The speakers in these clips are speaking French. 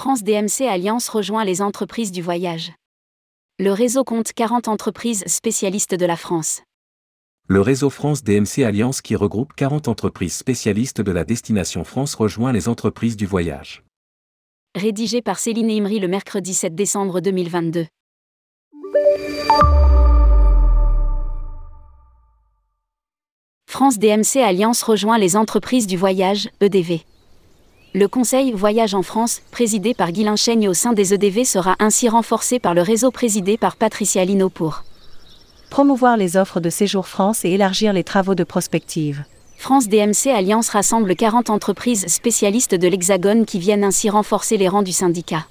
France DMC Alliance rejoint les entreprises du voyage. Le réseau compte 40 entreprises spécialistes de la France. Le réseau France DMC Alliance qui regroupe 40 entreprises spécialistes de la destination France rejoint les entreprises du voyage. Rédigé par Céline Imri le mercredi 7 décembre 2022. France DMC Alliance rejoint les entreprises du voyage, EDV. Le Conseil Voyage en France, présidé par Guylain Chaigne au sein des EDV, sera ainsi renforcé par le réseau présidé par Patricia Lino pour promouvoir les offres de séjour France et élargir les travaux de prospective. France DMC Alliance rassemble 40 entreprises spécialistes de l'Hexagone qui viennent ainsi renforcer les rangs du syndicat.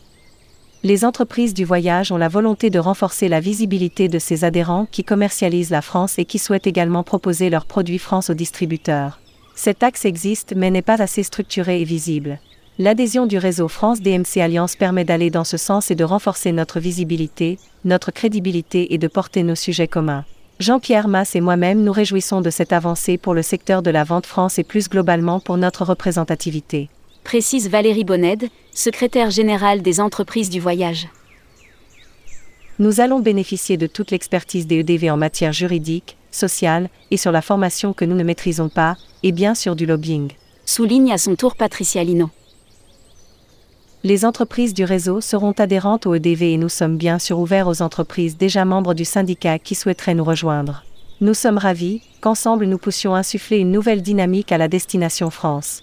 Les entreprises du voyage ont la volonté de renforcer la visibilité de ces adhérents qui commercialisent la France et qui souhaitent également proposer leurs produits France aux distributeurs. Cet axe existe mais n'est pas assez structuré et visible. L'adhésion du réseau France DMC Alliance permet d'aller dans ce sens et de renforcer notre visibilité, notre crédibilité et de porter nos sujets communs. Jean-Pierre Masse et moi-même nous réjouissons de cette avancée pour le secteur de la vente France et plus globalement pour notre représentativité. Précise Valérie Bonned, secrétaire générale des entreprises du voyage. Nous allons bénéficier de toute l'expertise des EDV en matière juridique, sociale et sur la formation que nous ne maîtrisons pas, et bien sûr du lobbying. Souligne à son tour Patricia Lino. Les entreprises du réseau seront adhérentes au EDV et nous sommes bien sûr ouverts aux entreprises déjà membres du syndicat qui souhaiteraient nous rejoindre. Nous sommes ravis qu'ensemble nous puissions insuffler une nouvelle dynamique à la destination France.